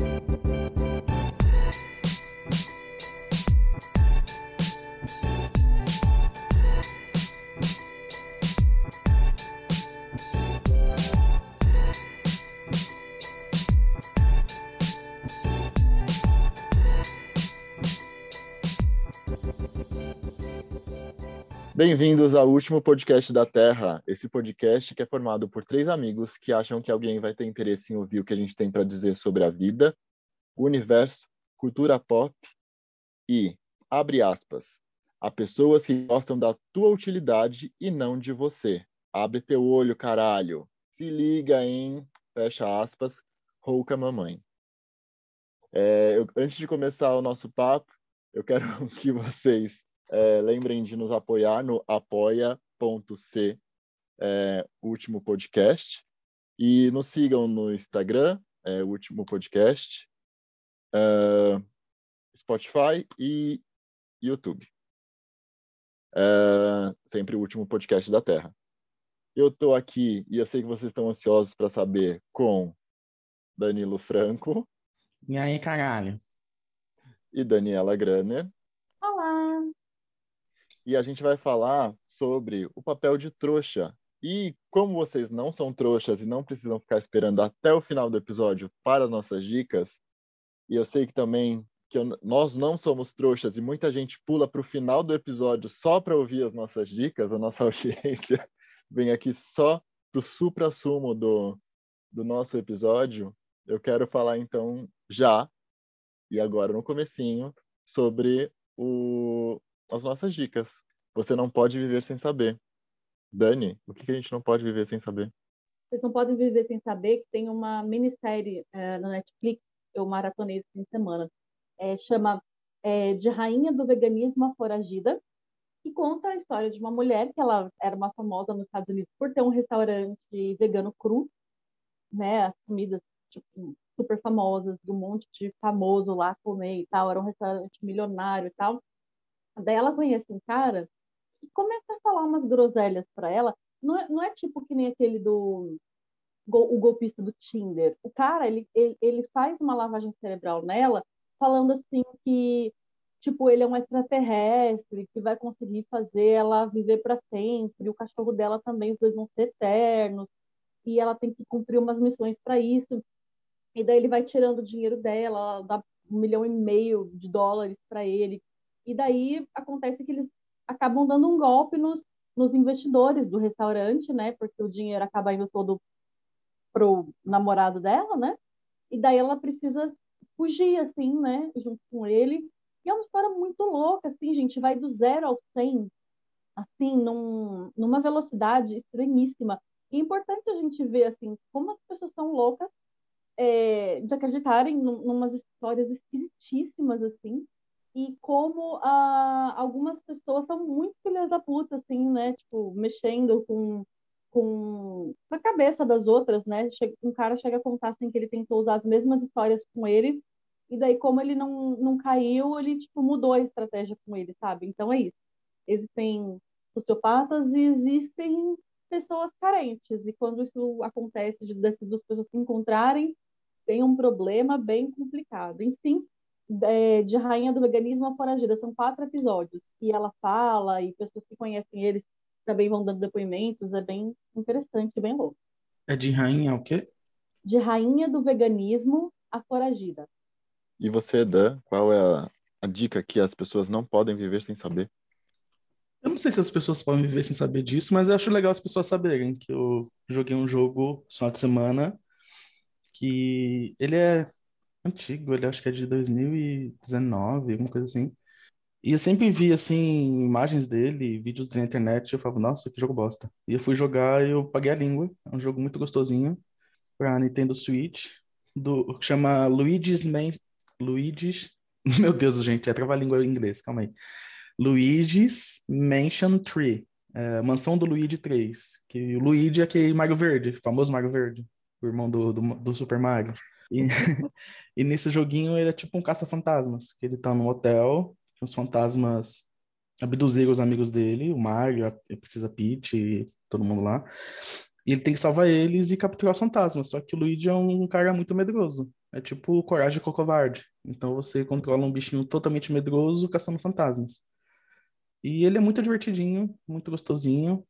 Thank you. Bem-vindos ao último podcast da Terra. Esse podcast que é formado por três amigos que acham que alguém vai ter interesse em ouvir o que a gente tem para dizer sobre a vida, o universo, cultura pop e, abre aspas, a pessoas que gostam da tua utilidade e não de você. Abre teu olho, caralho. Se liga em, fecha aspas, rouca mamãe. É, eu, antes de começar o nosso papo, eu quero que vocês é, lembrem de nos apoiar no apoia.c é, último podcast e nos sigam no Instagram, é, último podcast, é, Spotify e YouTube. É, sempre o último podcast da Terra. Eu estou aqui e eu sei que vocês estão ansiosos para saber com Danilo Franco. E aí, caralho? E Daniela Graner e a gente vai falar sobre o papel de trouxa. E como vocês não são trouxas e não precisam ficar esperando até o final do episódio para nossas dicas, e eu sei que também que eu, nós não somos trouxas e muita gente pula para o final do episódio só para ouvir as nossas dicas, a nossa audiência vem aqui só para o supra-sumo do, do nosso episódio, eu quero falar então já, e agora no comecinho, sobre o, as nossas dicas. Você não pode viver sem saber. Dani, o que, a gente não pode viver sem saber? Vocês não podem viver sem saber que tem uma minissérie é, na Netflix, eu maratonei esse fim de semana, é, chama é, De Rainha do Veganismo a Foragida, que conta a história de uma mulher que ela era uma famosa nos Estados Unidos por ter um restaurante vegano cru, né, as comidas tipo, super famosas, um monte de famoso lá comer e tal, era um restaurante milionário e tal. Daí ela conhece um cara e começa a falar umas groselhas para ela. Não é, não é tipo que nem aquele do o golpista do Tinder. O cara, ele, ele, ele faz uma lavagem cerebral nela, falando assim que tipo, ele é um extraterrestre que vai conseguir fazer ela viver para sempre, o cachorro dela também, os dois vão ser eternos, e ela tem que cumprir umas missões para isso. E daí ele vai tirando o dinheiro dela, dá um milhão e meio de dólares para ele, e daí acontece que eles acabam dando um golpe nos, nos investidores do restaurante, né? Porque o dinheiro acaba indo todo pro namorado dela, né? E daí ela precisa fugir, assim, né? Junto com ele. E é uma história muito louca, assim, gente. Vai do zero ao cem, assim, num, numa velocidade extremíssima. E é importante a gente ver, assim, como as pessoas são loucas é, de acreditarem num, numas histórias esquisitíssimas, assim, e como ah, algumas pessoas são muito filhas da puta, assim, né? Tipo, mexendo com, com, a cabeça das outras, né? Um cara chega a contar assim, que ele tentou usar as mesmas histórias com ele, e daí, como ele não, não caiu, ele, tipo, mudou a estratégia com ele, sabe? Então é isso. Existem sociopatas e existem pessoas carentes, e quando isso acontece, de, dessas duas pessoas se encontrarem, tem um problema bem complicado. Enfim, é, de Rainha do Veganismo a Foragida. São quatro episódios. E ela fala, e pessoas que conhecem eles também vão dando depoimentos. É bem interessante, bem louco. É de Rainha o quê? De Rainha do Veganismo a Foragida. E você, Dan, qual é a, a dica que as pessoas não podem viver sem saber? Eu não sei se as pessoas podem viver sem saber disso, mas eu acho legal as pessoas saberem que eu joguei um jogo no final de semana que ele é antigo, ele acho que é de 2019, alguma coisa assim. E eu sempre vi, assim, imagens dele, vídeos na internet, e eu falava, nossa, que jogo bosta. E eu fui jogar e eu paguei a língua. É um jogo muito gostosinho pra Nintendo Switch, do, que chama Luigi's Man... Luigi's... Meu Deus, gente, é trava-língua em inglês, calma aí. Luigi's Mansion 3. É, Mansão do Luigi 3. Que o Luigi é aquele Mario Verde, famoso Mario Verde, o irmão do, do, do Super Mario. E, e nesse joguinho ele é tipo um caça-fantasmas, que ele tá num hotel, os fantasmas abduziram os amigos dele, o Mario, a Precisa Peach todo mundo lá. E ele tem que salvar eles e capturar os fantasmas. Só que o Luigi é um cara muito medroso. É tipo Coragem com Covarde. Então você controla um bichinho totalmente medroso caçando fantasmas. E ele é muito divertidinho, muito gostosinho.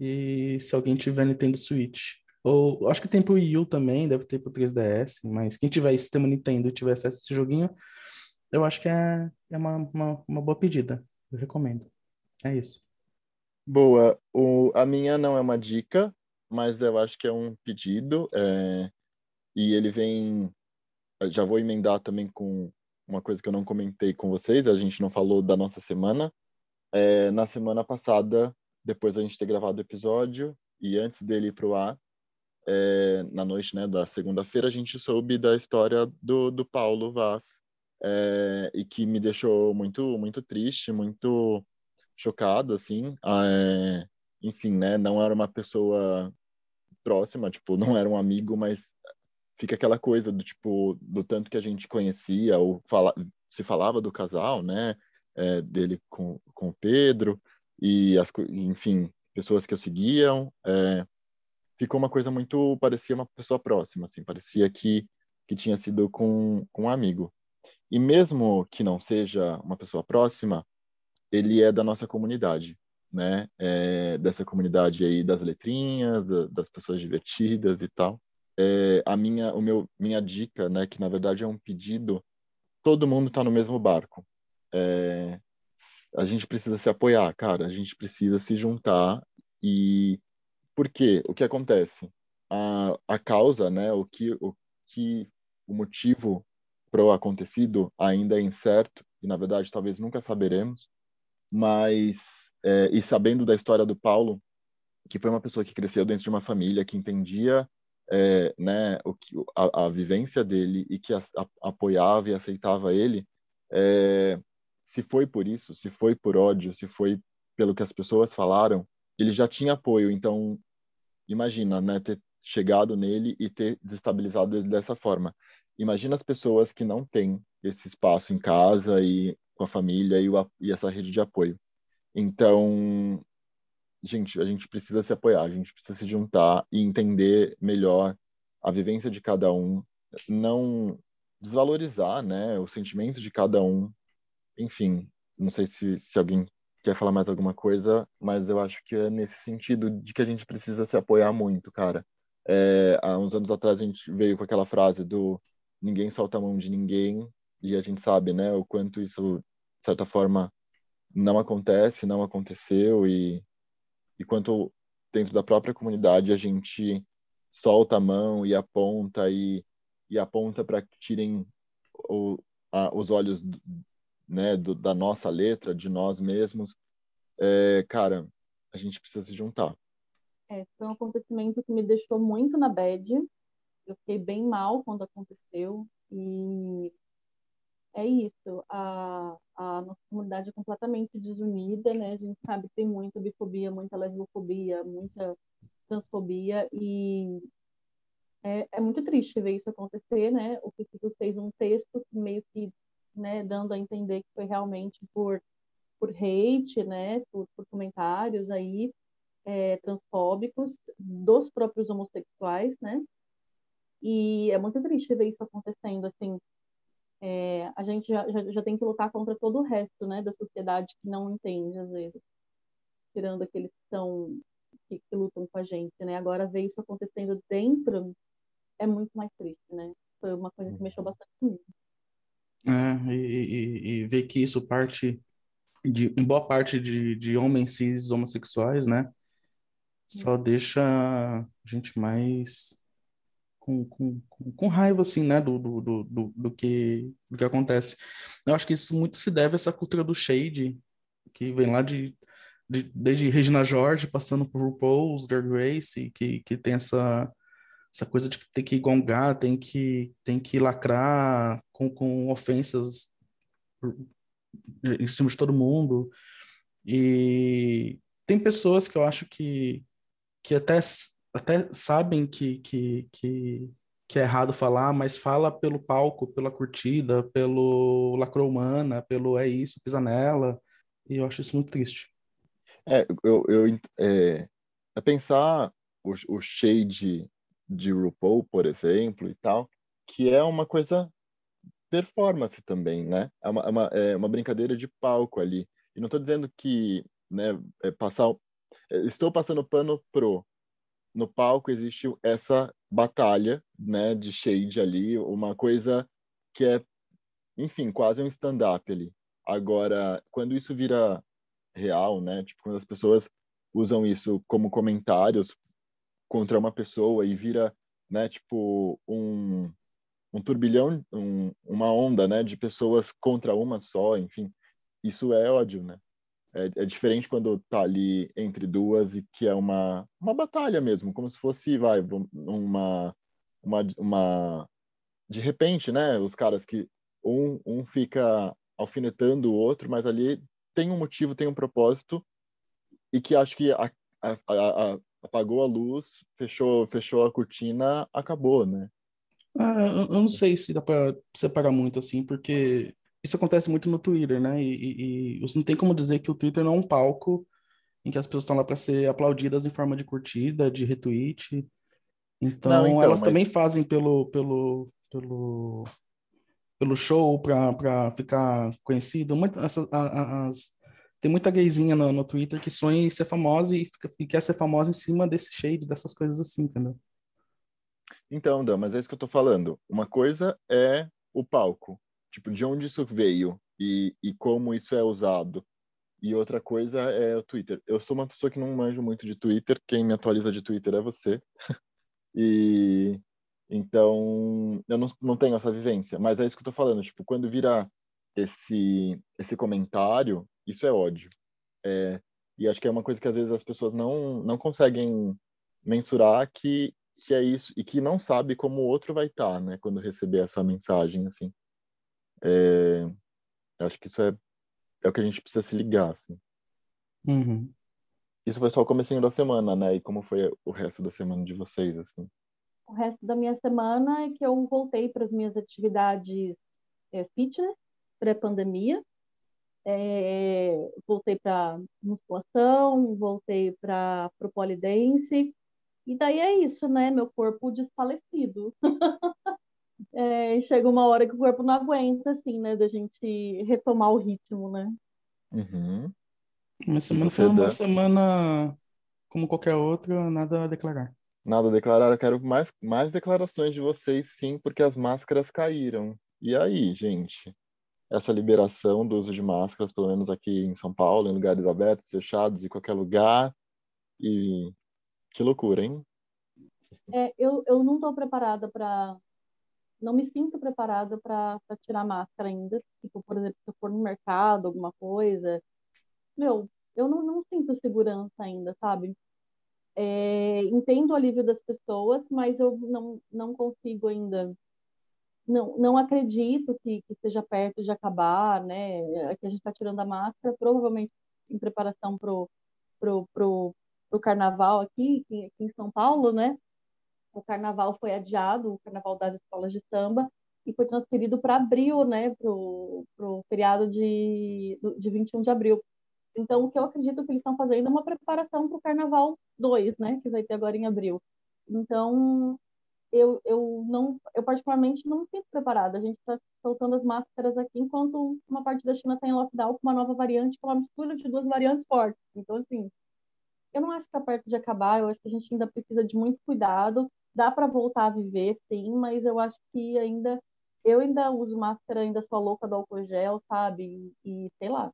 E se alguém tiver Nintendo Switch, ou acho que tem pro Wii U também, deve ter pro 3DS, mas quem tiver sistema Nintendo e tiver acesso a esse joguinho, eu acho que é, é uma, uma, uma boa pedida. Eu recomendo. É isso. Boa. O, a minha não é uma dica, mas eu acho que é um pedido. É, e ele vem. Já vou emendar também com uma coisa que eu não comentei com vocês, a gente não falou da nossa semana. É, na semana passada, depois a gente ter gravado o episódio e antes dele ir pro ar, é, na noite né, da segunda-feira, a gente soube da história do, do Paulo Vaz, é, e que me deixou muito, muito triste, muito chocado, assim. É, enfim, né, não era uma pessoa próxima, tipo, não era um amigo, mas fica aquela coisa do tipo, do tanto que a gente conhecia, ou fala, se falava do casal, né, é, dele com, com o Pedro, e as, enfim, pessoas que eu seguiam, é, ficou uma coisa muito, parecia uma pessoa próxima, assim, parecia que, que tinha sido com, com um amigo. E mesmo que não seja uma pessoa próxima, ele é da nossa comunidade, né? É dessa comunidade aí das letrinhas, das pessoas divertidas e tal. É, a minha, o meu, minha dica, né, que na verdade é um pedido, todo mundo está no mesmo barco. É, a gente precisa se apoiar, cara. A gente precisa se juntar e por quê? O que acontece? A, a causa, né? O que o que o motivo para o acontecido ainda é incerto e na verdade talvez nunca saberemos. Mas é, e sabendo da história do Paulo, que foi uma pessoa que cresceu dentro de uma família que entendia é, né, o a, a, vivência dele e que a, a, apoiava e aceitava ele, é, se foi por isso, se foi por ódio, se foi pelo que as pessoas falaram, ele já tinha apoio. Então, imagina, né, ter chegado nele e ter desestabilizado ele dessa forma. Imagina as pessoas que não têm esse espaço em casa e com a família e, o, e essa rede de apoio. Então, gente, a gente precisa se apoiar, a gente precisa se juntar e entender melhor a vivência de cada um, não desvalorizar, né, o sentimento de cada um, enfim, não sei se, se alguém quer falar mais alguma coisa, mas eu acho que é nesse sentido de que a gente precisa se apoiar muito, cara. É, há uns anos atrás a gente veio com aquela frase do ninguém solta a mão de ninguém, e a gente sabe, né, o quanto isso, de certa forma, não acontece, não aconteceu, e, e quanto dentro da própria comunidade a gente solta a mão e aponta, e, e aponta para que tirem o, a, os olhos né, do, da nossa letra, de nós mesmos, é, cara, a gente precisa se juntar. É, foi um acontecimento que me deixou muito na bad. Eu fiquei bem mal quando aconteceu e é isso. A, a nossa comunidade é completamente desunida, né? A gente sabe que tem muita bifobia, muita lesbofobia, muita transfobia e é, é muito triste ver isso acontecer, né? O Kiko fez um texto que meio que né, dando a entender que foi realmente por, por hate, né, por, por comentários aí é, transfóbicos dos próprios homossexuais, né, e é muito triste ver isso acontecendo, assim, é, a gente já, já, já, tem que lutar contra todo o resto, né, da sociedade que não entende, às vezes, tirando aqueles que são, que, que lutam com a gente, né, agora ver isso acontecendo dentro é muito mais triste, né, foi uma coisa que mexeu bastante comigo. É, e, e, e ver que isso parte de, em boa parte de, de homens cis homossexuais, né? Só deixa a gente mais com, com, com raiva, assim, né? Do, do, do, do, que, do que acontece. Eu acho que isso muito se deve a essa cultura do shade, que vem lá de, de desde Regina George, passando por RuPaul's Drag Race, que, que tem essa essa coisa de ter que gongar, tem que, tem que lacrar com, com ofensas em cima de todo mundo. E tem pessoas que eu acho que, que até, até sabem que, que, que, que é errado falar, mas fala pelo palco, pela curtida, pelo lacromana, pelo é isso, pisa nela. E eu acho isso muito triste. É, eu, eu é, é pensar o, o shade de RuPaul, por exemplo, e tal, que é uma coisa performance também, né? É uma, é uma, é uma brincadeira de palco ali. E não estou dizendo que né, é passar. É, estou passando pano pro. No palco existe essa batalha né, de shade ali, uma coisa que é, enfim, quase um stand-up ali. Agora, quando isso vira real, né? Tipo, quando as pessoas usam isso como comentários contra uma pessoa e vira, né, tipo, um, um turbilhão, um, uma onda, né, de pessoas contra uma só, enfim, isso é ódio, né? É, é, diferente quando tá ali entre duas e que é uma, uma batalha mesmo, como se fosse, vai, uma, uma, uma... De repente, né, os caras que um, um fica alfinetando o outro, mas ali tem um motivo, tem um propósito e que acho que a, a, a, apagou a luz, fechou, fechou a cortina, acabou, né? Ah, eu não sei se dá para separar muito assim, porque isso acontece muito no Twitter, né? E, e, e, você não tem como dizer que o Twitter não é um palco em que as pessoas estão lá para ser aplaudidas em forma de curtida, de retweet. Então, não, então elas mas... também fazem pelo, pelo, pelo, pelo show para ficar conhecido. Muito, essas, as, tem muita gayzinha no, no Twitter que sonha em ser famosa e, fica, e quer ser famosa em cima desse shade, dessas coisas assim, entendeu? Então, Dan, mas é isso que eu tô falando. Uma coisa é o palco, tipo, de onde isso veio e, e como isso é usado. E outra coisa é o Twitter. Eu sou uma pessoa que não manjo muito de Twitter, quem me atualiza de Twitter é você. e então, eu não, não tenho essa vivência, mas é isso que eu tô falando, tipo, quando vira esse esse comentário, isso é ódio. É, e acho que é uma coisa que às vezes as pessoas não não conseguem mensurar que que é isso e que não sabe como o outro vai estar, tá, né, quando receber essa mensagem assim. É, acho que isso é é o que a gente precisa se ligar, assim. Uhum. Isso foi só o comecinho da semana, né? E como foi o resto da semana de vocês, assim? O resto da minha semana é que eu voltei para as minhas atividades é, fitness, pré-pandemia. É, voltei para musculação, voltei para o polidense. E daí é isso, né? Meu corpo desfalecido. é, chega uma hora que o corpo não aguenta, assim, né? Da gente retomar o ritmo, né? Uhum. Minha semana foi uma semana como qualquer outra, nada a declarar. Nada a declarar, eu quero mais, mais declarações de vocês, sim, porque as máscaras caíram. E aí, gente? Essa liberação do uso de máscaras, pelo menos aqui em São Paulo, em lugares abertos, fechados, em qualquer lugar. E que loucura, hein? É, eu, eu não estou preparada para. Não me sinto preparada para tirar máscara ainda. Tipo, por exemplo, se eu for no mercado, alguma coisa. Meu, eu não, não sinto segurança ainda, sabe? É, entendo o alívio das pessoas, mas eu não, não consigo ainda. Não, não acredito que, que esteja perto de acabar, né? Que a gente está tirando a máscara, provavelmente em preparação para o pro, pro, pro carnaval aqui, aqui em São Paulo, né? O carnaval foi adiado, o carnaval das escolas de samba, e foi transferido para abril, né? Para o feriado de, de 21 de abril. Então, o que eu acredito que eles estão fazendo é uma preparação para o Carnaval 2, né, que vai ter agora em abril. Então, eu, eu não, eu particularmente não me sinto preparada. A gente está soltando as máscaras aqui enquanto uma parte da China está em lockdown com uma nova variante, com uma mistura de duas variantes fortes. Então, assim, eu não acho que está perto de acabar. Eu acho que a gente ainda precisa de muito cuidado. Dá para voltar a viver, sim, mas eu acho que ainda eu ainda uso máscara, ainda sou louca do álcool gel, sabe? E, e sei lá,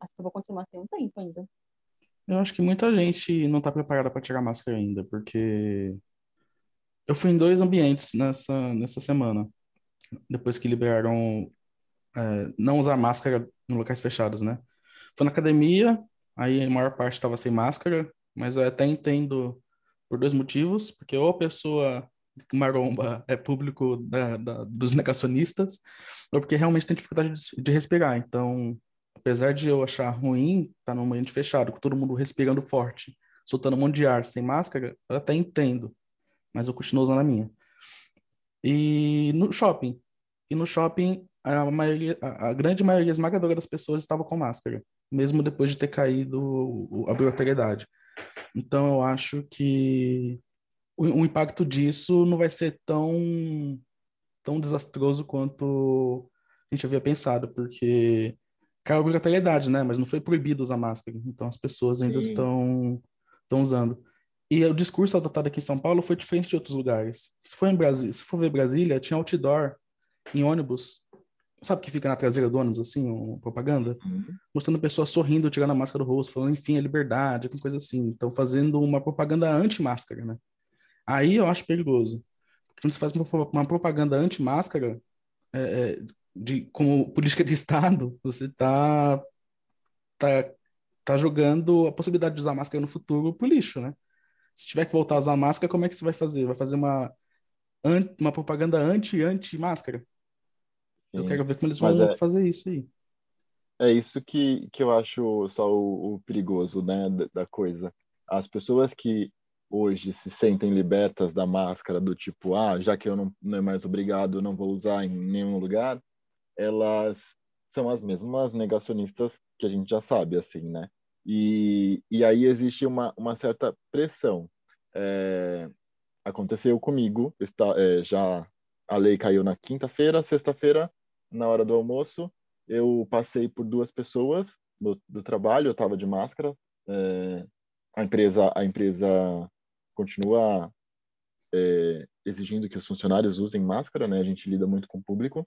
acho que eu vou continuar sem um tempo ainda. Eu acho que muita gente não está preparada para tirar máscara ainda, porque eu fui em dois ambientes nessa, nessa semana, depois que liberaram é, não usar máscara em locais fechados, né? Foi na academia, aí a maior parte estava sem máscara, mas eu até entendo por dois motivos, porque ou a pessoa maromba é público da, da, dos negacionistas, ou porque realmente tem dificuldade de, de respirar. Então, apesar de eu achar ruim estar tá num ambiente fechado, com todo mundo respirando forte, soltando um monte de ar sem máscara, eu até entendo, mas eu continuo usando a minha. E no shopping, e no shopping a maioria, a grande maioria esmagadora das pessoas estava com máscara, mesmo depois de ter caído a obrigatoriedade. Então eu acho que o, o impacto disso não vai ser tão, tão desastroso quanto a gente havia pensado, porque caiu a obrigatoriedade, né? Mas não foi proibido usar máscara. Então as pessoas ainda Sim. estão, estão usando. E o discurso adotado aqui em São Paulo foi diferente de outros lugares. Se for em Brasília, se for ver Brasília, tinha outdoor em ônibus. Sabe que fica na traseira do ônibus, assim, uma propaganda? Uhum. Mostrando pessoas sorrindo, tirando a máscara do rosto, falando, enfim, a liberdade, alguma coisa assim. Então, fazendo uma propaganda anti-máscara, né? Aí eu acho perigoso. Porque quando você faz uma, uma propaganda anti-máscara, é, é, de, como política de Estado, você tá, tá, tá jogando a possibilidade de usar máscara no futuro pro lixo, né? Se tiver que voltar a usar máscara, como é que você vai fazer? Vai fazer uma, uma propaganda anti-anti-máscara? Eu quero ver como eles vão é- fazer isso aí. É isso que, que eu acho só o, o perigoso, né, da, da coisa. As pessoas que hoje se sentem libertas da máscara, do tipo, ah, já que eu não, não é mais obrigado, eu não vou usar em nenhum lugar, elas são as mesmas negacionistas que a gente já sabe, assim, né? E, e aí existe uma, uma certa pressão. É, aconteceu comigo, está, é, já a lei caiu na quinta-feira, sexta-feira, na hora do almoço, eu passei por duas pessoas do, do trabalho, eu estava de máscara. é, a empresa a empresa continua é, exigindo que os funcionários usem máscara, né? A gente lida muito com o público,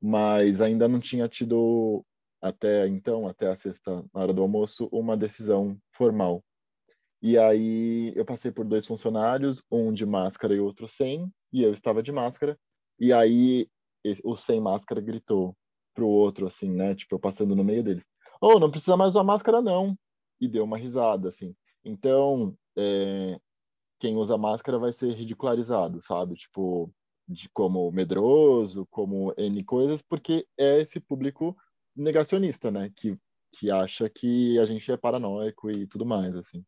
mas ainda não tinha tido até então, até a sexta na hora do almoço, uma decisão formal. E aí eu passei por dois funcionários, um de máscara e outro sem, e eu estava de máscara. E aí o sem máscara gritou pro outro, assim, né? Tipo, eu passando no meio deles. Oh, não precisa mais usar máscara, não. E deu uma risada, assim. Então, é, quem usa máscara vai ser ridicularizado, sabe? Tipo, de como medroso, como N coisas, porque é esse público negacionista, né? Que, que acha que a gente é paranoico e tudo mais, assim.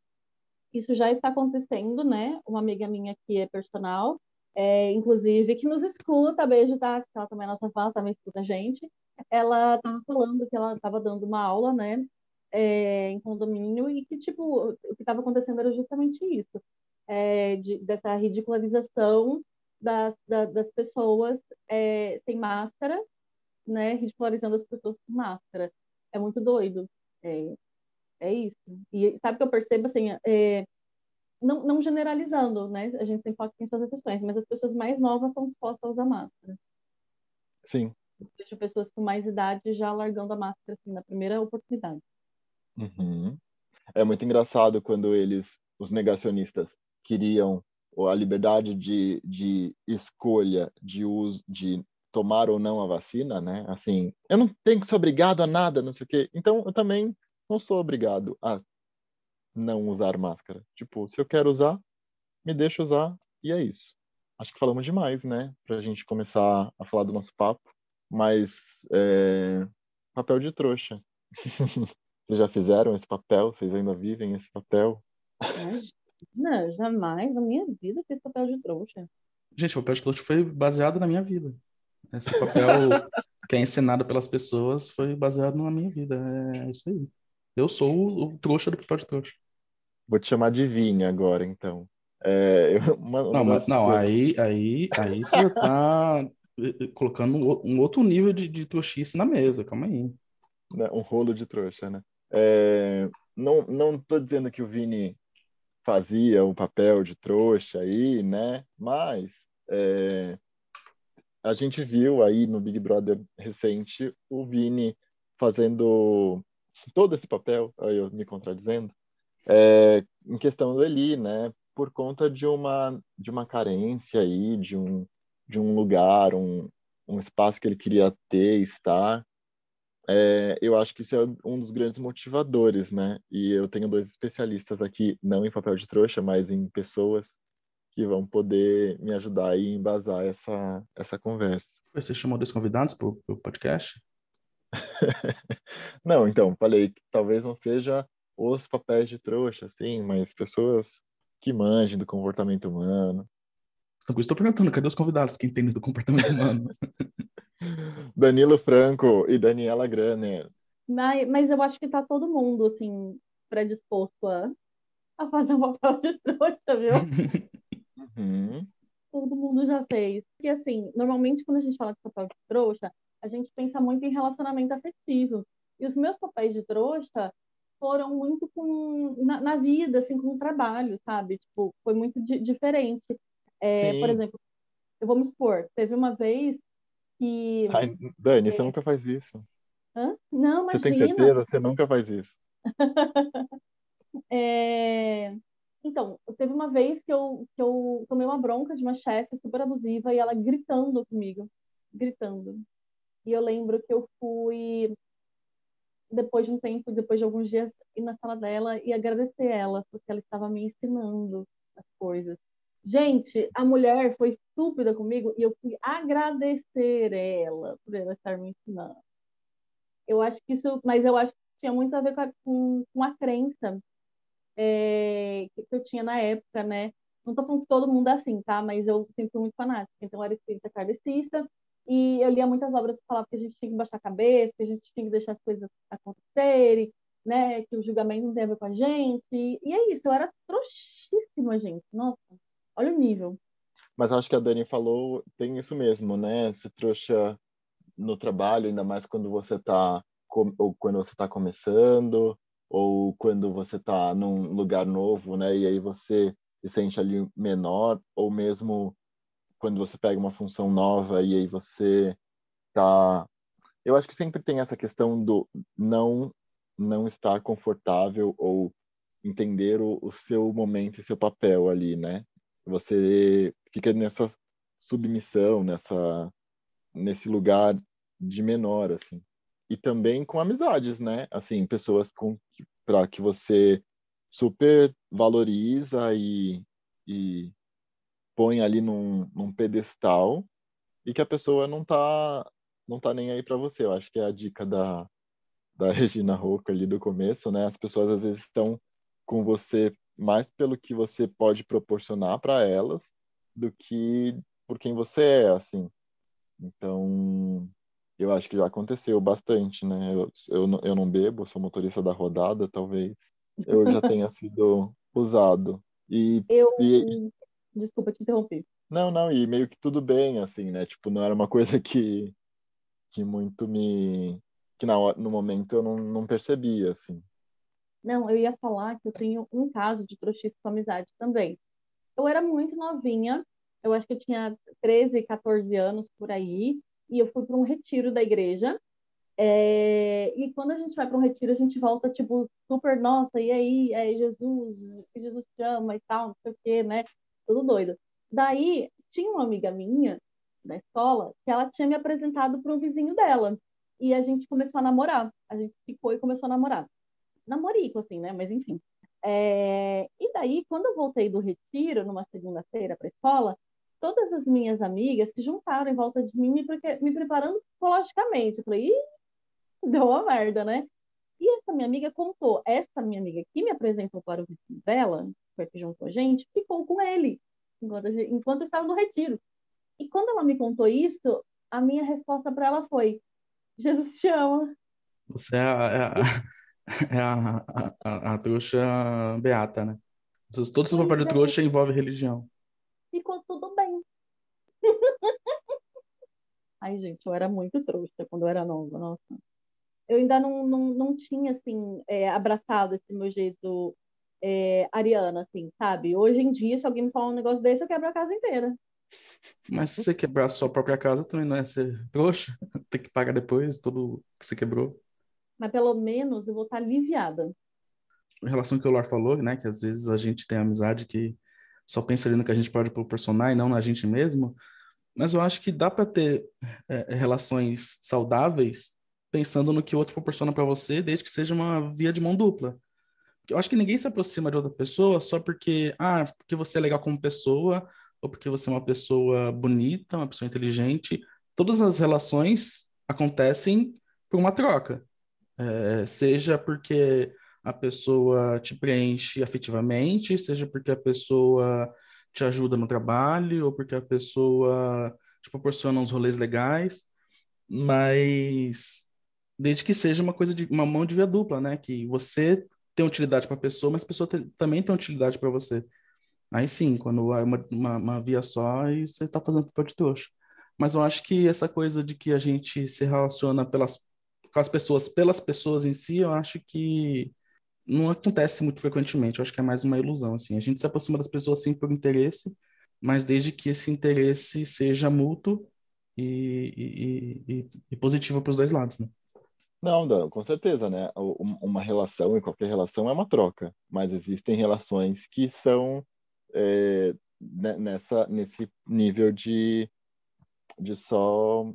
Isso já está acontecendo, né? Uma amiga minha que é personal, é, inclusive, que nos escuta, beijo, Tati, que ela também é nossa fala, também escuta a gente. Ela estava falando que ela estava dando uma aula, né, é, em condomínio, e que, tipo, o que estava acontecendo era justamente isso, é, de, dessa ridicularização das, da- das pessoas é, sem máscara, né, ridicularizando as pessoas com máscara. É muito doido. É, é isso. E sabe que eu percebo, assim, é, não, não generalizando, né? A gente tem foco em suas exceções, mas as pessoas mais novas estão dispostas a usar máscara. Sim. Eu vejo pessoas com mais idade já largando a máscara, assim, na primeira oportunidade. Uhum. É muito engraçado quando eles, os negacionistas, queriam a liberdade de, de escolha de uso, de tomar ou não a vacina, né? Assim, eu não tenho que ser obrigado a nada, não sei o quê. Então, eu também não sou obrigado a não usar máscara. Tipo, se eu quero usar, me deixa usar e é isso. Acho que falamos demais, né? Pra gente começar a falar do nosso papo. Mas, é... papel de trouxa. Vocês já fizeram esse papel? Vocês ainda vivem esse papel? Imagina, jamais na minha vida fiz papel de trouxa. Gente, o papel de trouxa foi baseado na minha vida. Esse papel que é ensinado pelas pessoas foi baseado na minha vida. É isso aí. Eu sou o, trouxa do papel de trouxa. Vou te chamar de Vinha agora, então. É, eu- uma- Não, não, aí, aí, aí você tá eh, eh, colocando um, um outro nível de, de trouxice na mesa. Calma aí. né, um rolo de trouxa, né? É, não, não tô dizendo que o Vini fazia o papel de trouxa aí, né? Mas é, a gente viu aí no Big Brother recente o Vini fazendo todo esse papel, aí eu me contradizendo, é, em questão do Eli, né? Por conta de uma de uma carência aí, de um de um lugar, um, um espaço que ele queria ter, estar. É, eu acho que isso é um dos grandes motivadores, né? E eu tenho dois especialistas aqui, não em papel de trouxa, mas em pessoas que vão poder me ajudar e embasar essa, essa conversa. Você chamou dois convidados pro, pro podcast? Não, então, falei que talvez não seja os papéis de trouxa, assim, mas pessoas que manjem do comportamento humano. Então, estou perguntando, cadê os convidados que entendem do comportamento humano? Danilo Franco e Daniela Graner. Mas, mas eu acho que tá todo mundo, assim, predisposto a, a fazer o papel de trouxa, viu? Uhum. Todo mundo já fez. E assim, normalmente quando a gente fala de papel de trouxa, a gente pensa muito em relacionamento afetivo. E os meus papéis de trouxa foram muito com na, na vida, assim, com o trabalho, sabe? Tipo, foi muito di diferente. É, por exemplo, eu vou me expor. Teve uma vez que. Ai, Dani, você nunca faz isso. Hã? Não, Você tem certeza? Você nunca faz isso. É, Então, teve uma vez que eu, que eu tomei uma bronca de uma chefe super abusiva e ela gritando comigo, gritando. E eu lembro que eu fui, depois de um tempo, depois de alguns dias, ir na sala dela e agradecer ela, porque ela estava me ensinando as coisas. Gente, a mulher foi estúpida comigo e eu fui agradecer ela por ela estar me ensinando. Eu acho que isso, mas eu acho que tinha muito a ver com a, com, com a crença é, que eu tinha na época, né? Não tô falando que todo mundo é assim, tá? Mas eu sempre fui muito fanática. Então, eu era espírita kardecista e eu lia muitas obras que falavam que a gente tinha que baixar a cabeça, que a gente tinha que deixar as coisas acontecerem, né? Que o julgamento não tem a ver com a gente. E é isso, eu era trouxíssima, gente. Nossa, olha o nível. Mas acho que a Dani falou, tem isso mesmo, né? Se trouxa no trabalho, ainda mais quando você tá ou quando você tá começando, ou quando você tá num lugar novo, né? E aí você se sente ali menor, ou mesmo quando você pega uma função nova e aí você tá eu acho que sempre tem essa questão do não não estar confortável ou entender o, o seu momento e seu papel ali, né? Você fica nessa submissão, nessa nesse lugar de menor assim. E também com amizades, né? Assim, pessoas com para que você super valoriza e, e põe ali num, num pedestal e que a pessoa não tá não tá nem aí para você. Eu acho que é a dica da da Regina Rocco ali do começo, né? As pessoas às vezes estão com você mais pelo que você pode proporcionar para elas do que por quem você é, assim. Então, eu acho que já aconteceu bastante, né? Eu, eu, não- eu não bebo, sou motorista da rodada, talvez eu já tenha sido usado. E, Eu. e Desculpa te interromper. não, não, e meio que tudo bem, assim, né? Tipo, não era uma coisa que, que muito me. que na no momento eu não, não percebia, assim. Não, eu ia falar que eu tenho um caso de trouxice com amizade também. Eu era muito novinha, eu acho que eu tinha 13, 14 anos por aí, e eu fui para um retiro da igreja. É, E quando a gente vai para um retiro, a gente volta, tipo, super, nossa, e aí, é Jesus, Jesus te ama e tal, não sei o quê, né? Tudo doido. Daí, tinha uma amiga minha da escola que ela tinha me apresentado para um vizinho dela. E a gente começou a namorar. A gente ficou e começou a namorar namorico, assim, né? Mas enfim. É... E daí, quando eu voltei do retiro, numa segunda-feira para a escola, todas as minhas amigas se juntaram em volta de mim, me, me preparando psicologicamente. Eu falei, ih, deu uma merda, né? E essa minha amiga contou, essa minha amiga que me apresentou para o vizinho dela, que foi que juntou a gente, ficou com ele, enquanto, gente- enquanto eu estava no retiro. E quando ela me contou isso, a minha resposta para ela foi: Jesus te ama. Você é a, é a, é a, a, a- trouxa beata, né? Todos os papéis de trouxa envolvem religião. ficou tudo bem. Ai, gente, eu era muito trouxa quando eu era nova, nossa. Eu ainda não, não, não tinha, assim, é, abraçado esse meu jeito é, ariana, assim, sabe? Hoje em dia, se alguém me falar um negócio desse, eu quebro a casa inteira. Mas se você quebrar a sua própria casa, também não é ser trouxa. Tem que pagar depois tudo que você quebrou. Mas pelo menos eu vou estar aliviada. Em relação ao que o Lar falou, né? Que às vezes a gente tem amizade que só pensa ali no que a gente pode proporcionar e não na gente mesmo. Mas eu acho que dá para ter é, relações saudáveis pensando no que o outro proporciona para você, desde que seja uma via de mão dupla. Eu acho que ninguém se aproxima de outra pessoa só porque, ah, porque você é legal como pessoa, ou porque você é uma pessoa bonita, uma pessoa inteligente. Todas as relações acontecem por uma troca. É, seja porque a pessoa te preenche afetivamente, seja porque a pessoa te ajuda no trabalho, ou porque a pessoa te proporciona uns rolês legais, mas desde que seja uma coisa de uma mão de via dupla, né? Que você tem utilidade para a pessoa, mas a pessoa também tem utilidade para você. Aí sim, quando é uma, uma, uma via só, aí você está fazendo papel de trouxa. Mas eu acho que essa coisa de que a gente se relaciona pelas, com as pessoas, pelas pessoas em si, eu acho que não acontece muito frequentemente. Eu acho que é mais uma ilusão, assim. A gente se aproxima das pessoas, sim, por interesse, mas desde que esse interesse seja mútuo e, e, e, e positivo para os dois lados, né? Não, não, com certeza, né? Uma relação, e qualquer relação é uma troca, mas existem relações que são é, nessa, nesse nível de, de só,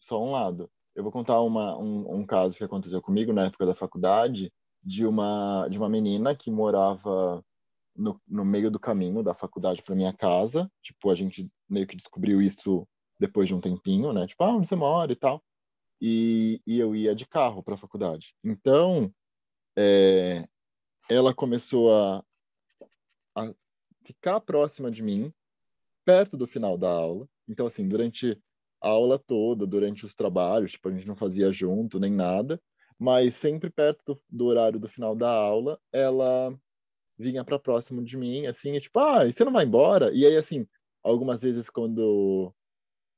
só um lado. Eu vou contar uma, um, um caso que aconteceu comigo na época da faculdade, de uma, de uma menina que morava no, no meio do caminho da faculdade para minha casa. Tipo, a gente meio que descobriu isso depois de um tempinho, né? Tipo, ah, onde você mora e tal. E, e eu ia de carro para a faculdade. Então, é, ela começou a, a ficar próxima de mim, perto do final da aula. Então, assim, durante a aula toda, durante os trabalhos, tipo, a gente não fazia junto nem nada, mas sempre perto do, do horário do final da aula, ela vinha para próximo de mim, assim, tipo, ah, você não vai embora? E aí, assim, algumas vezes quando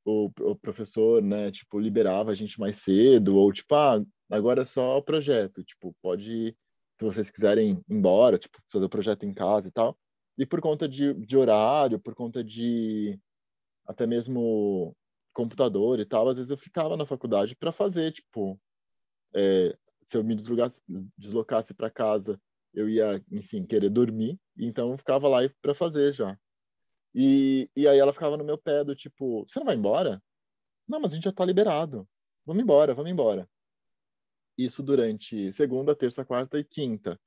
o, o professor, né, tipo, liberava a gente mais cedo, ou tipo, ah, agora é só o projeto, tipo, pode, se vocês quiserem ir embora, tipo, fazer o projeto em casa e tal. E por conta de, de horário, por conta de até mesmo computador e tal, às vezes eu ficava na faculdade para fazer, tipo, é, se eu me deslocasse, para casa, eu ia, enfim, querer dormir, então eu ficava lá para fazer já. E, e aí ela ficava no meu pé do tipo, você não vai embora? Não, mas a gente já tá liberado. Vamos embora, vamos embora. Isso durante segunda, terça, quarta e quinta.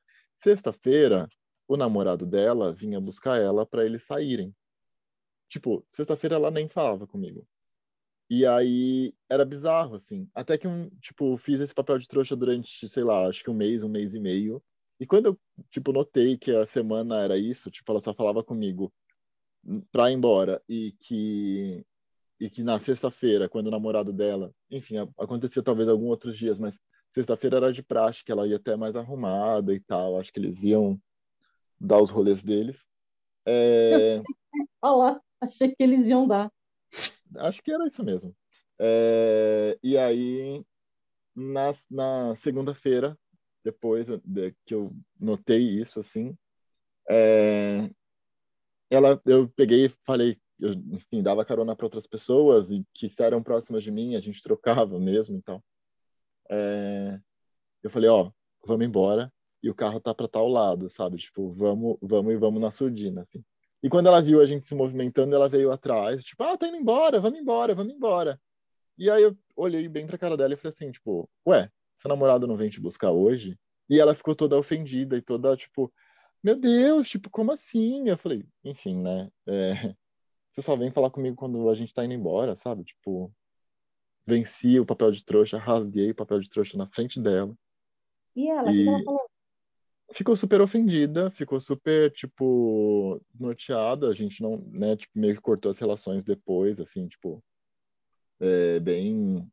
Sexta-feira, o namorado dela vinha buscar ela para eles saírem. Tipo, sexta-feira ela nem falava comigo. E aí era bizarro, assim. Até que um, tipo, fiz esse papel de trouxa durante, sei lá, acho que um mês, um mês e meio. E quando eu, tipo, notei que a semana era isso, tipo, ela só falava comigo pra ir embora e que e que na sexta-feira, quando o namorado dela, enfim, acontecia talvez alguns outros dias, mas sexta-feira era de praxe, que ela ia até mais arrumada e tal, acho que eles iam dar os rolês deles. É... Olha lá, achei que eles iam dar. Acho que era isso mesmo. É... E aí, na, na segunda-feira, depois de, que eu notei isso, assim, é... ela, eu peguei e falei, eu, enfim, dava carona para outras pessoas e que eram próximas de mim, a gente trocava mesmo, então. É... Eu falei, ó, vamos embora, e o carro tá para tal lado, sabe? Tipo, vamos, vamos e vamos na surdina, assim. E quando ela viu a gente se movimentando, ela veio atrás, tipo, ah, tá indo embora, vamos embora, vamos embora. E aí eu olhei bem pra cara dela e falei assim, tipo, ué, seu namorado não vem te buscar hoje? E ela ficou toda ofendida e toda, tipo, meu Deus, tipo, como assim? Eu falei, enfim, né? É, você só vem falar comigo quando a gente tá indo embora, sabe? Tipo, venci o papel de trouxa, rasguei o papel de trouxa na frente dela. E ela, o que ela falou? Ficou super ofendida, ficou super, tipo, norteada. A gente não, né, tipo, meio que cortou as relações depois, assim, tipo, é, bem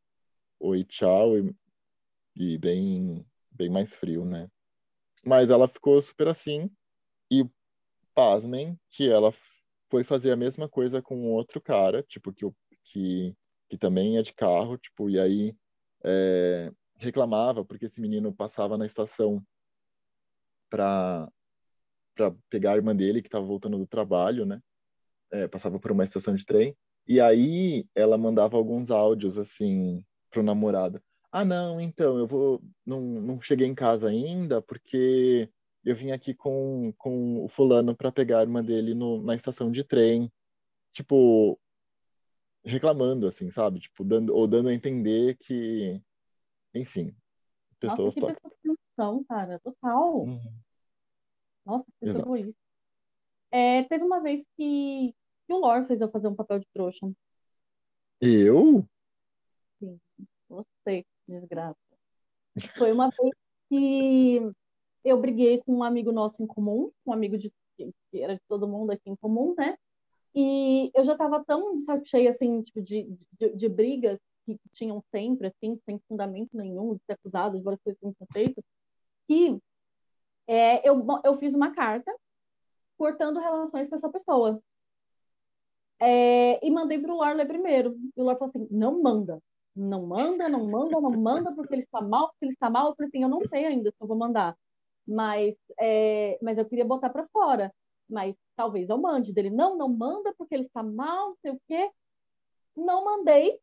oi, tchau, e, e, bem, bem mais frio, né? Mas ela ficou super assim, e pasmem que ela foi fazer a mesma coisa com outro cara, tipo, que, que, que também é de carro, tipo, e aí é, reclamava porque esse menino passava na estação para pegar a irmã dele que estava voltando do trabalho, né? É, passava por uma estação de trem e aí ela mandava alguns áudios assim pro namorado. Ah, não, então eu vou não, não cheguei em casa ainda porque eu vim aqui com, com o fulano para pegar a irmã dele no, na estação de trem, tipo reclamando assim, sabe? Tipo dando ou dando a entender que enfim, pessoas Nossa, que atenção, cara, total. Uhum. Nossa, pensou isso. É, teve uma vez que, que o Lore fez eu fazer um papel de trouxa. Eu? Sim, você, desgraça. Foi uma vez que eu briguei com um amigo nosso em comum, um amigo de, que era de todo mundo aqui em comum, né? E eu já estava tão de saco cheio, assim, tipo, de, de, de brigas que tinham sempre, assim, sem fundamento nenhum, de ser acusado de várias coisas que não tinham feito, que É, eu, eu fiz uma carta cortando relações com essa pessoa. É, e mandei para o Lar ler primeiro. E o Lar falou assim: não manda. Não manda, não manda, não manda, porque ele está mal, porque ele está mal. Eu falei assim: eu não sei ainda se eu vou mandar. Mas, é, mas eu queria botar para fora. Mas talvez eu mande. Dele: não, não manda, porque ele está mal, não sei o quê. Não mandei.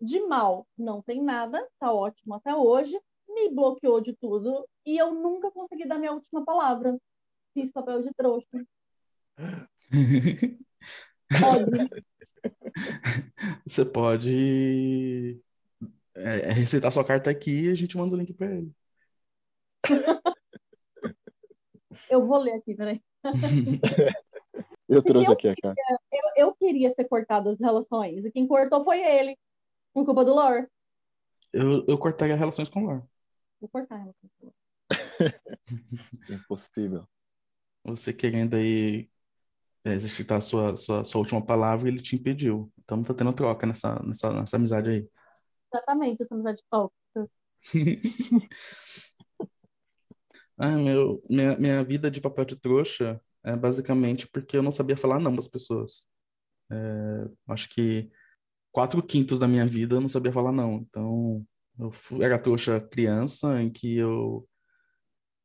De mal não tem nada, tá ótimo até hoje. Me bloqueou de tudo e eu nunca consegui dar minha última palavra. Fiz papel de trouxa. Pode. Você pode é, receitar sua carta aqui e a gente manda o link para ele. Eu vou ler aqui, peraí. eu trouxe aqui a carta. Eu, eu, queria ter cortado as relações e quem cortou foi ele, por culpa do Lore. Eu, eu cortaria relações com o Lore. Vou cortar relações com o Lore. Impossível. Você querendo aí é, exercitar a sua, sua, sua última palavra e ele te impediu. Então tá tendo troca nessa, nessa, nessa amizade aí. Exatamente, essa amizade tóxica. ah, meu, minha, minha vida de papel de trouxa é basicamente porque eu não sabia falar não para as pessoas. É, acho que quatro quintos da minha vida eu não sabia falar não. Então, eu fui, era trouxa criança, em que eu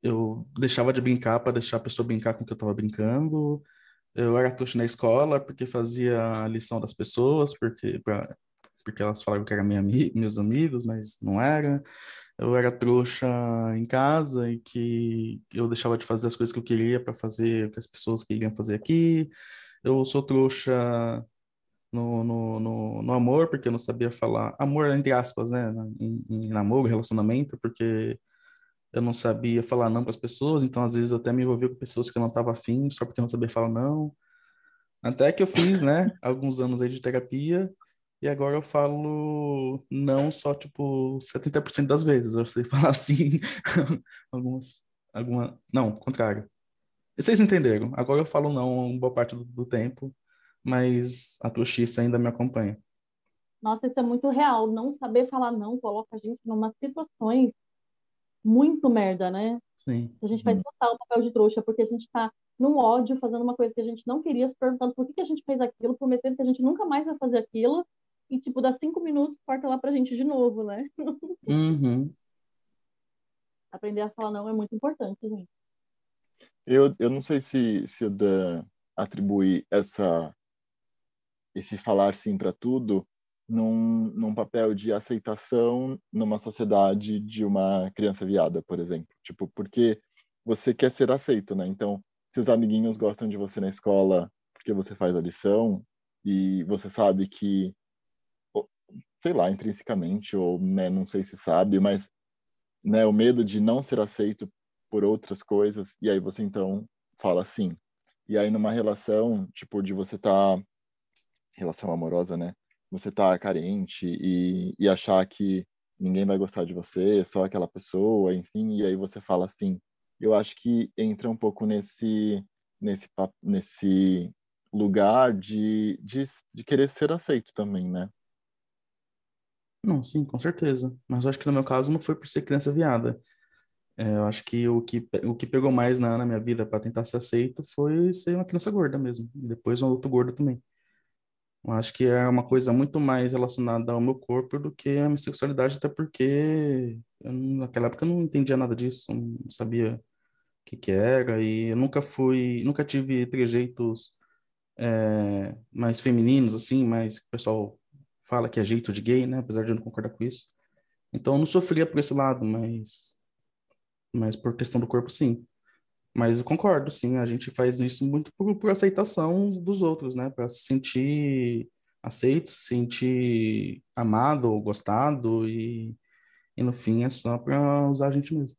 eu deixava de brincar para deixar a pessoa brincar com o que eu estava brincando. Eu era trouxa na escola porque fazia a lição das pessoas, porque, pra, porque elas falavam que eram minha, meus amigos, mas não era. Eu era trouxa em casa e que eu deixava de fazer as coisas que eu queria para fazer o que as pessoas queriam fazer aqui. Eu sou trouxa no, no, no, no, amor, porque eu não sabia falar amor, entre aspas, né? Em, em namoro, relacionamento, porque eu não sabia falar não para as pessoas, então às vezes eu até me envolvia com pessoas que eu não estava afim, só porque eu não sabia falar não. Até que eu fiz, né, alguns anos aí de terapia, e agora eu falo não só, tipo, 70% das vezes. Eu sei falar assim, algumas, alguma, não, contrário. Vocês entenderam. Agora eu falo não boa parte do, do tempo, mas a trouxice ainda me acompanha. Nossa, isso é muito real. Não saber falar não coloca a gente em umas situações muito merda, né? Sim. A gente vai botar o papel de trouxa porque a gente tá num ódio fazendo uma coisa que a gente não queria, se perguntando por que, que a gente fez aquilo, prometendo que a gente nunca mais vai fazer aquilo, e tipo, dá cinco minutos, corta lá pra gente de novo, né? Uhum. Aprender a falar não é muito importante, gente. Eu, eu não sei se, se o Dan atribui essa, esse falar sim para tudo num, num papel de aceitação numa sociedade de uma criança viada, por exemplo. Tipo, porque você quer ser aceito, né? Então, se os amiguinhos gostam de você na escola porque você faz a lição e você sabe que, sei lá, intrinsecamente, ou né, não sei se sabe, mas né, o medo de não ser aceito por outras coisas, e aí você então fala sim. E aí numa relação, tipo, de você estar tá relação amorosa, né? você tá carente e, e achar que ninguém vai gostar de você, só aquela pessoa, enfim, e aí você fala assim. Eu acho que entra um pouco nesse nesse nesse lugar de, de, de querer ser aceito também, né? Não, sim, com certeza. Mas eu acho que no meu caso não foi por ser criança viada. É, eu acho que o que, o que pegou mais na, na minha vida para tentar ser aceito foi ser uma criança gorda mesmo. E depois um outro gordo também. Eu acho que é uma coisa muito mais relacionada ao meu corpo do que a minha sexualidade, até porque eu, naquela época eu não entendia nada disso, não sabia o que, que era, e eu nunca fui, nunca tive trejeitos é, mais femininos, assim, mais que o pessoal fala que é jeito de gay, né? Apesar de eu não concordar com isso. Então eu não sofria por esse lado, mas, mas por questão do corpo, sim. Mas eu concordo, sim, a gente faz isso muito por, por aceitação dos outros, né? Para se sentir aceito, se sentir amado ou gostado, e, e no fim é só para usar a gente mesmo.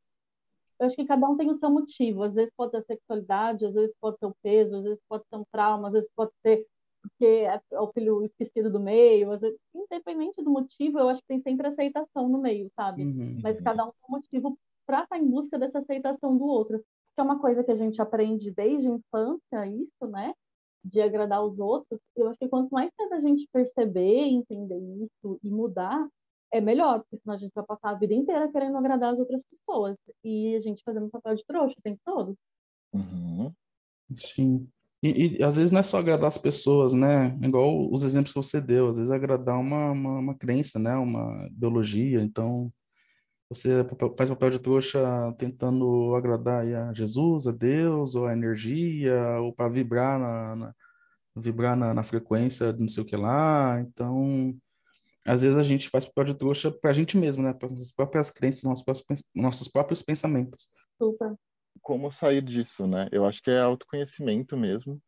Eu acho que cada um tem o seu motivo. Às vezes pode ser sexualidade, às vezes pode ser o peso, às vezes pode ser um trauma, às vezes pode ser porque é, é o filho esquecido do meio. Às vezes, independente do motivo, eu acho que tem sempre aceitação no meio, sabe? Uhum, Mas cada um tem um motivo para estar tá em busca dessa aceitação do outro que é uma coisa que a gente aprende desde a infância, isso, né? De agradar os outros. Eu acho que quanto mais cedo a gente perceber, entender isso e mudar, é melhor, porque senão a gente vai passar a vida inteira querendo agradar as outras pessoas e a gente fazendo papel de trouxa o tempo todo. Uhum. Sim. E, e, às vezes não é só agradar as pessoas, né? Igual os exemplos que você deu, às vezes é agradar uma, uma, uma crença, né? Uma ideologia. Então, você faz papel de trouxa tentando agradar a Jesus, a Deus, ou a energia, ou para vibrar na, na vibrar na, na, frequência de não sei o que lá. Então, às vezes a gente faz papel de trouxa para a gente mesmo, né? Para nossas próprias crenças, nossos próprios, nossos próprios pensamentos. Super. Como sair disso, né? Eu acho que é autoconhecimento mesmo.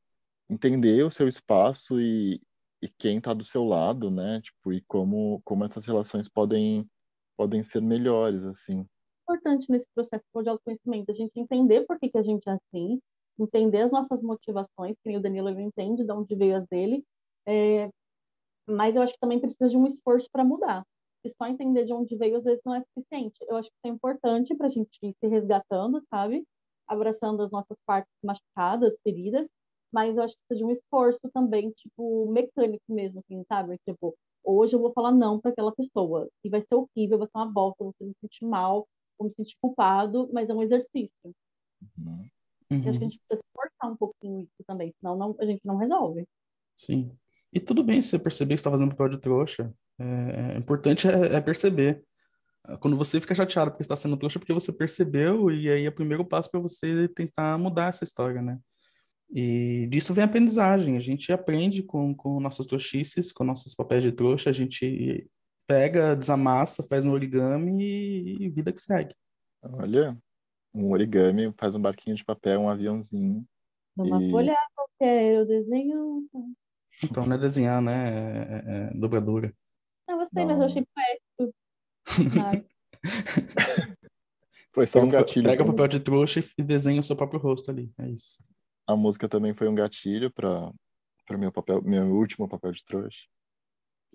Entender o seu espaço e, e quem está do seu lado, né? Tipo, e como, como essas relações podem, podem ser melhores, assim. Importante nesse processo de autoconhecimento, a gente entender por que, que a gente é assim, entender as nossas motivações, que o Danilo entende de onde veio as dele, é, mas eu acho que também precisa de um esforço para mudar. E só entender de onde veio às vezes não é suficiente. Eu acho que isso é importante para a gente ir se resgatando, sabe? Abraçando as nossas partes machucadas, feridas, mas eu acho que precisa de um esforço também, tipo, mecânico mesmo, assim, sabe? Tipo, hoje eu vou falar não para aquela pessoa, e vai ser horrível, vai ser uma bosta, eu vou me sentir mal, vou me sentir culpado, mas é um exercício. Uhum. Uhum. acho que a gente precisa esforçar um pouquinho isso também, senão não, a gente não resolve. Sim. E tudo bem se você perceber que está fazendo papel de trouxa. É, é importante é, é, perceber. Quando você fica chateado porque está sendo trouxa, é porque você percebeu, e aí é o primeiro passo para você tentar mudar essa história, né? E disso vem a aprendizagem. A gente aprende com, com nossas trouxices, com nossos papéis de trouxa, a gente pega, desamassa, faz um origami e, e vida que segue. Olha, um origami, faz um barquinho de papel, um aviãozinho. Uma e... folha qualquer, eu desenho. Então não é desenhar, né? É, é, é dobradura. Não, eu sei, não. mas eu achei poético. foi só um gatilho. Pega o papel de trouxa e desenha o seu próprio rosto ali. É isso. A música também foi um gatilho para para meu papel, meu último papel de trouxa,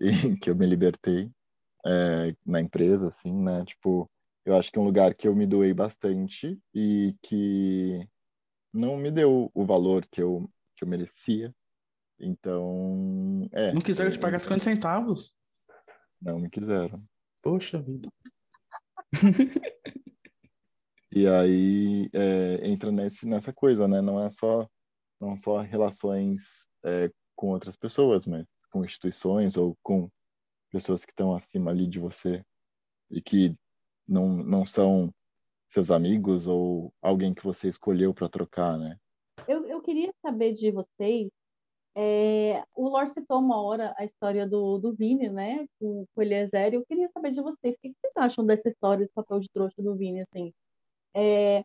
e que eu me libertei é, na empresa, assim, né? Tipo, eu acho que é um lugar que eu me doei bastante e que não me deu o valor que eu que eu merecia então, é. Não quiseram te pagar 50 centavos? Não me quiseram. Poxa vida. e aí é, entra nesse, nessa coisa, né? Não é só, não só relações é, com outras pessoas, mas com instituições ou com pessoas que estão acima ali de você e que não, não são seus amigos ou alguém que você escolheu para trocar, né? Eu, eu queria saber de vocês é, o Lor citou uma hora a história do, do Vini, né, com, com o Eliezer, eu queria saber de vocês, o que vocês acham dessa história, desse papel de trouxa do Vini, assim? É,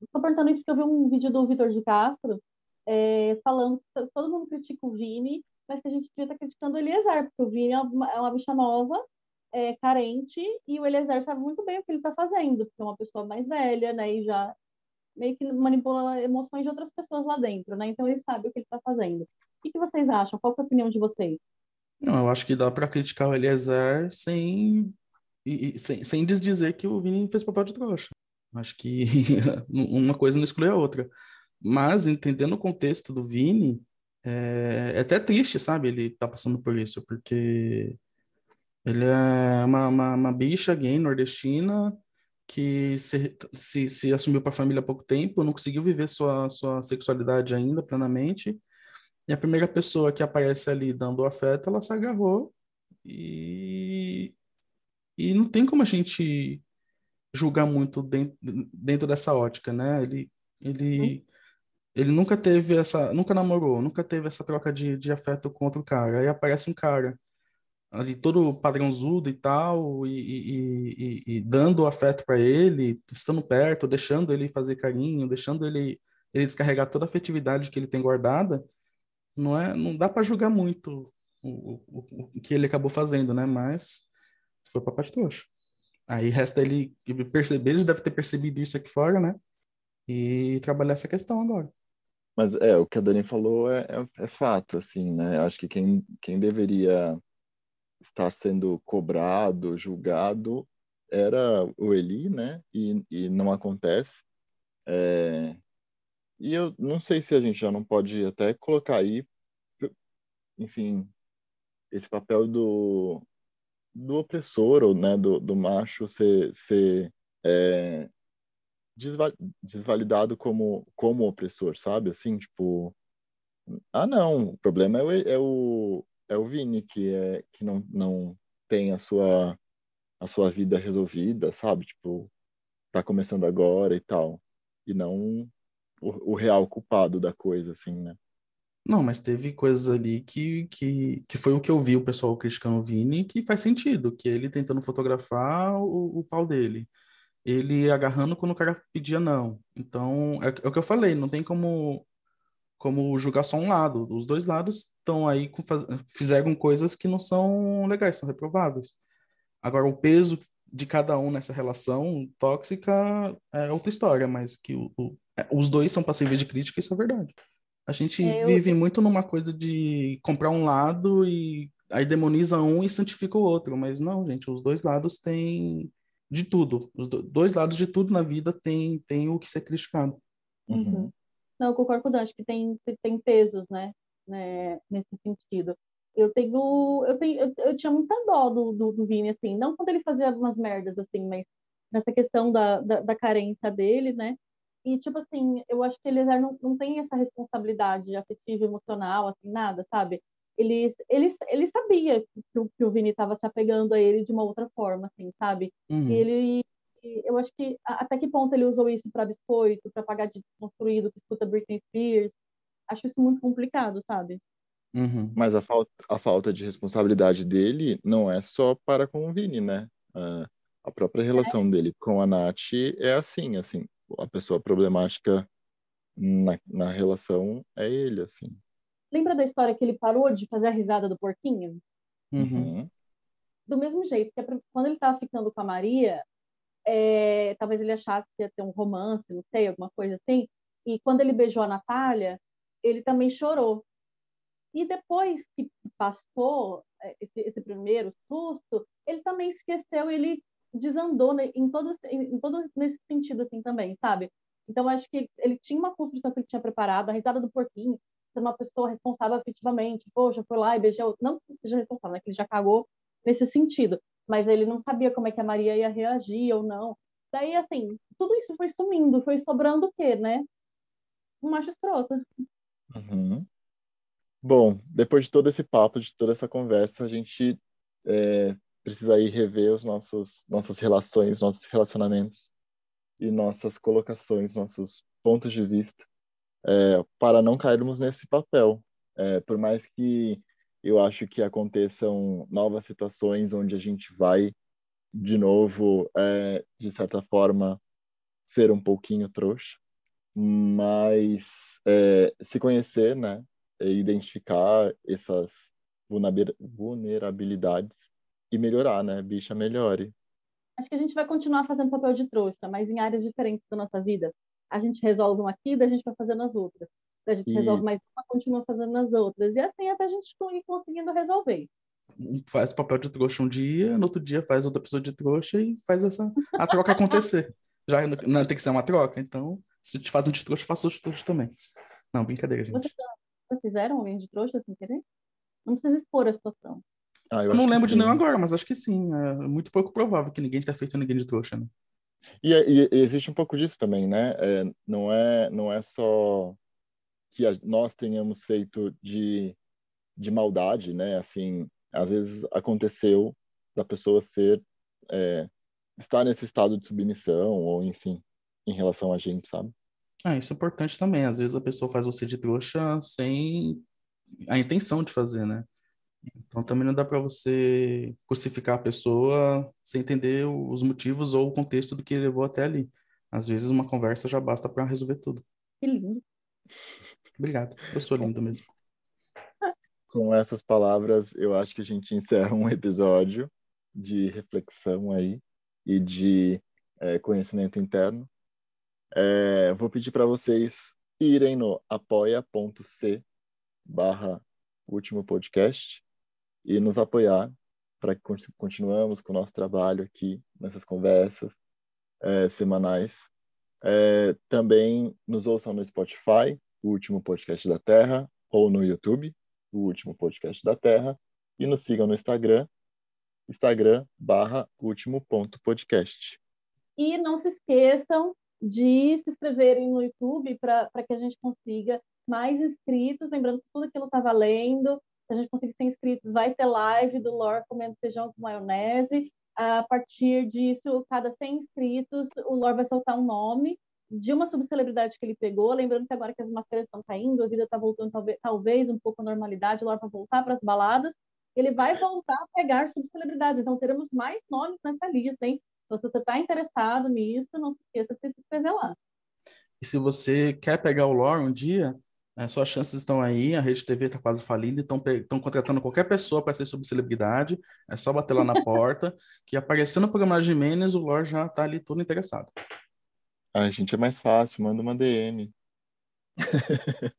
Estou perguntando isso porque eu vi um vídeo do Vitor de Castro é, falando que todo mundo critica o Vini, mas que a gente devia estar criticando o Eliezer, porque o Vini é uma, é uma bicha nova, é, carente, e o Eliezer sabe muito bem o que ele está fazendo, porque é uma pessoa mais velha, né, e já meio que manipula emoções de outras pessoas lá dentro, né, então ele sabe o que ele está fazendo. O que vocês acham? Qual é a opinião de vocês? Não, eu acho que dá para criticar o Eliezer sem, e, sem, sem desdizer que o Vini fez papel de trouxa. Acho que uma coisa não exclui a outra. Mas, entendendo o contexto do Vini, é, é até triste, sabe? Ele tá passando por isso, porque ele é uma, uma, uma bicha gay nordestina que se, se, se assumiu para a família há pouco tempo, não conseguiu viver sua, sua sexualidade ainda plenamente, e a primeira pessoa que aparece ali dando afeto, ela se agarrou e, e não tem como a gente julgar muito dentro, dentro dessa ótica, né? Ele, ele, hum. ele nunca teve essa, nunca namorou, nunca teve essa troca de, de afeto com outro cara. Aí aparece um cara ali todo padrãozudo e tal, e, e, e, e dando afeto para ele, estando perto, deixando ele fazer carinho, deixando ele, ele descarregar toda a afetividade que ele tem guardada não é, não dá para julgar muito o, o, o, que ele acabou fazendo, né? Mas foi para trouxa. Aí resta ele perceber, ele deve ter percebido isso aqui fora, né? E trabalhar essa questão agora. Mas é, o que a Dani falou é, é, é fato, assim, né? Acho que quem, quem deveria estar sendo cobrado, julgado, era o Eli, né? E, e não acontece. É, e eu não sei se a gente já não pode até colocar aí, enfim, esse papel do, do opressor, ou né, do, do macho ser, ser é, desvalidado como, como opressor, sabe? Assim, tipo, ah, não, o problema é o, é o, é o Vini, que, é, que não, não tem a sua, a sua vida resolvida, sabe? Tipo, tá começando agora e tal. E não o, o real culpado da coisa, assim, né? Não, mas teve coisas ali que, que, que foi o que eu vi o pessoal criticando o Vini, que faz sentido, que ele tentando fotografar o, o pau dele. Ele agarrando quando o cara pedia não. Então, é, é o que eu falei, não tem como como julgar só um lado. Os dois lados estão aí com, fizeram coisas que não são legais, são reprováveis. Agora, o peso de cada um nessa relação tóxica é outra história, mas que o, o, é, os dois são passíveis de crítica, isso é verdade. A gente é, eu... vive muito numa coisa de comprar um lado e aí demoniza um e santifica o outro, mas não, gente, os dois lados têm de tudo. Os dois lados de tudo na vida tem, tem o que ser criticado. Uhum. Não, eu concordo com o Dan, acho que tem, tem pesos, né, né, nesse sentido. Eu tenho, eu tenho, eu, eu tinha muita dó do, do, do, Vini, assim, não quando ele fazia algumas merdas, assim, mas nessa questão da, da, da carência dele, né, e, tipo assim, eu acho que ele não, não tem essa responsabilidade afetiva, emocional, assim, nada, sabe? Ele, ele, ele sabia que o, que o Vini estava se apegando a ele de uma outra forma, assim, sabe? Uhum. E ele, eu acho que até que ponto ele usou isso para biscoito, para pagar de desconstruído que escuta Britney Spears. Acho isso muito complicado, sabe? Uhum. Mas a falta, a falta de responsabilidade dele não é só para com o Vini, né? Uh, a própria relação é. dele com a Nath é assim, assim a pessoa problemática na, na relação é ele, assim. Lembra da história que ele parou de fazer a risada do porquinho? Uhum. Do mesmo jeito, que quando ele estava ficando com a Maria, é, talvez ele achasse que ia ter um romance, não sei, alguma coisa assim. E quando ele beijou a Natália, ele também chorou. E depois que passou é, esse, esse primeiro susto, ele também esqueceu, ele desandou né, em todo, em todo nesse sentido assim também, sabe? Então acho que ele tinha uma construção que ele tinha preparado, a risada do porquinho, ser uma pessoa responsável efetivamente, poxa, foi lá e beijou, não que seja responsável, né, que ele já cagou nesse sentido, mas ele não sabia como é que a Maria ia reagir ou não. Daí assim, tudo isso foi sumindo, foi sobrando o quê, né? Um macho escroto. Uhum. Bom, depois de todo esse papo, de toda essa conversa, a gente é, precisa ir rever os nossos nossas relações, nossos relacionamentos e nossas colocações, nossos pontos de vista, é, para não cairmos nesse papel. É, por mais que eu acho que aconteçam novas situações onde a gente vai de novo, é, de certa forma, ser um pouquinho trouxa, mas é, se conhecer, né, e identificar essas vulnerabilidades e melhorar, né? Bicha, melhore. Acho que a gente vai continuar fazendo papel de trouxa, mas em áreas diferentes da nossa vida. A gente resolve uma aqui, daí a gente vai fazendo as outras. Daí a gente e... resolve mais uma, continua fazendo nas outras. E assim até a gente ir conseguindo resolver. Faz papel de trouxa um dia, no outro dia faz outra pessoa de trouxa e faz essa a troca acontecer. Já não tem que ser uma troca, então se te fazem de trouxa, faça de trouxa também. Não, brincadeira, gente. Vocês já fizeram alguém de trouxa sem querer? Não precisa expor a situação. Ah, eu, eu não lembro de nenhum agora, mas acho que sim. É muito pouco provável que ninguém tenha feito ninguém de trouxa, né? E, e, e, existe um pouco disso também, né? É, não, é, não é só que a, nós tenhamos feito de, de maldade, né? Assim, às vezes aconteceu da pessoa ser é, estar nesse estado de submissão ou enfim em relação a gente, sabe? Ah, isso é importante também. Às vezes a pessoa faz você de trouxa sem a intenção de fazer, né? Então também não dá para você crucificar a pessoa sem entender os motivos ou o contexto do que levou até ali. Às vezes uma conversa já basta para resolver tudo. Que lindo. Obrigado. Eu sou lindo mesmo. Com essas palavras, eu acho que a gente encerra um episódio de reflexão aí e de é, conhecimento interno. É, vou pedir para vocês irem no apoia.c barra último podcast e nos apoiar para que continuamos com o nosso trabalho aqui nessas conversas é, semanais. É, também nos ouçam no Spotify, o último podcast da Terra, ou no YouTube, o último podcast da Terra, e nos sigam no Instagram, Instagram, barra último ponto podcast. E não se esqueçam de se inscreverem no YouTube para que a gente consiga mais inscritos. Lembrando que tudo aquilo está valendo. A gente conseguir ser inscritos, vai ter live do Lore comendo feijão com maionese. A partir disso, cada 100 inscritos, o Lore vai soltar um nome de uma subcelebridade que ele pegou. Lembrando que agora que as máscaras estão caindo, a vida está voltando talvez, talvez um pouco à normalidade, o Lore vai voltar para as baladas. Ele vai voltar a pegar subcelebridades. Então, teremos mais nomes nessa lista, hein? Então, se você está interessado nisso, não se esqueça de se inscrever lá. E se você quer pegar o Lore um dia, é, suas chances estão aí, a Rede TV está quase falindo, estão contratando qualquer pessoa para ser subcelebridade, é só bater lá na porta, que aparecendo no programa de Menes, o Lore já está ali todo interessado. A gente, é mais fácil, manda uma DM.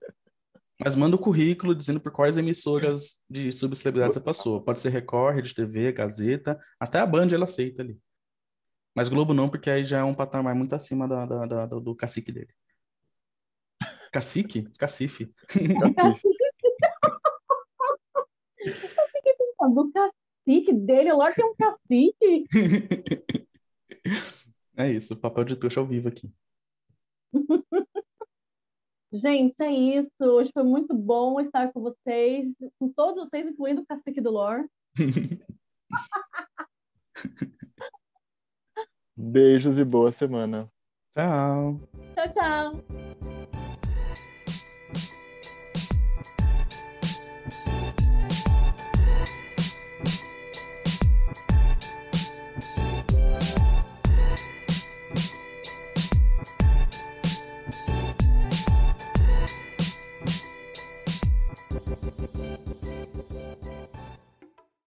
Mas manda o currículo dizendo por quais emissoras de subcelebridade você passou. Pode ser Record, Rede TV, Gazeta, até a Band ela aceita ali. Mas Globo não, porque aí já é um patamar muito acima da, da, da do cacique dele. Cacique? Cacife. do cacique dele, que é um cacique. É isso, papel de trouxa ao vivo aqui. Gente, é isso. Hoje foi muito bom estar com vocês, com todos vocês, incluindo o cacique do Lore. Beijos e boa semana. Tchau. Tchau, tchau.